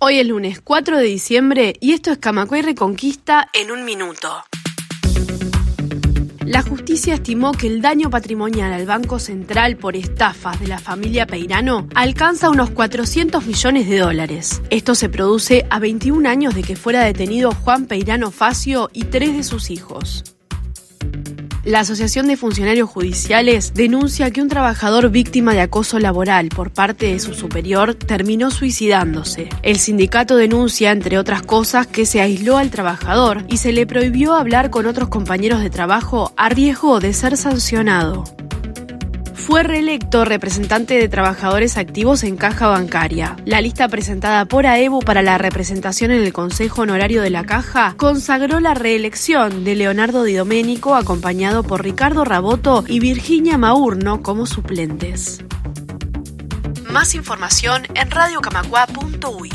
Hoy es lunes 4 de diciembre y esto es Camacuay Reconquista en un minuto. La justicia estimó que el daño patrimonial al Banco Central por estafas de la familia Peirano alcanza unos 400 millones de dólares. Esto se produce a 21 años de que fuera detenido Juan Peirano Facio y tres de sus hijos. La Asociación de Funcionarios Judiciales denuncia que un trabajador víctima de acoso laboral por parte de su superior terminó suicidándose. El sindicato denuncia, entre otras cosas, que se aisló al trabajador y se le prohibió hablar con otros compañeros de trabajo a riesgo de ser sancionado fue reelecto representante de trabajadores activos en caja bancaria. La lista presentada por AEBU para la representación en el Consejo Honorario de la Caja consagró la reelección de Leonardo Di Domenico acompañado por Ricardo Raboto y Virginia Maurno como suplentes. Más información en radiocamacua.uy.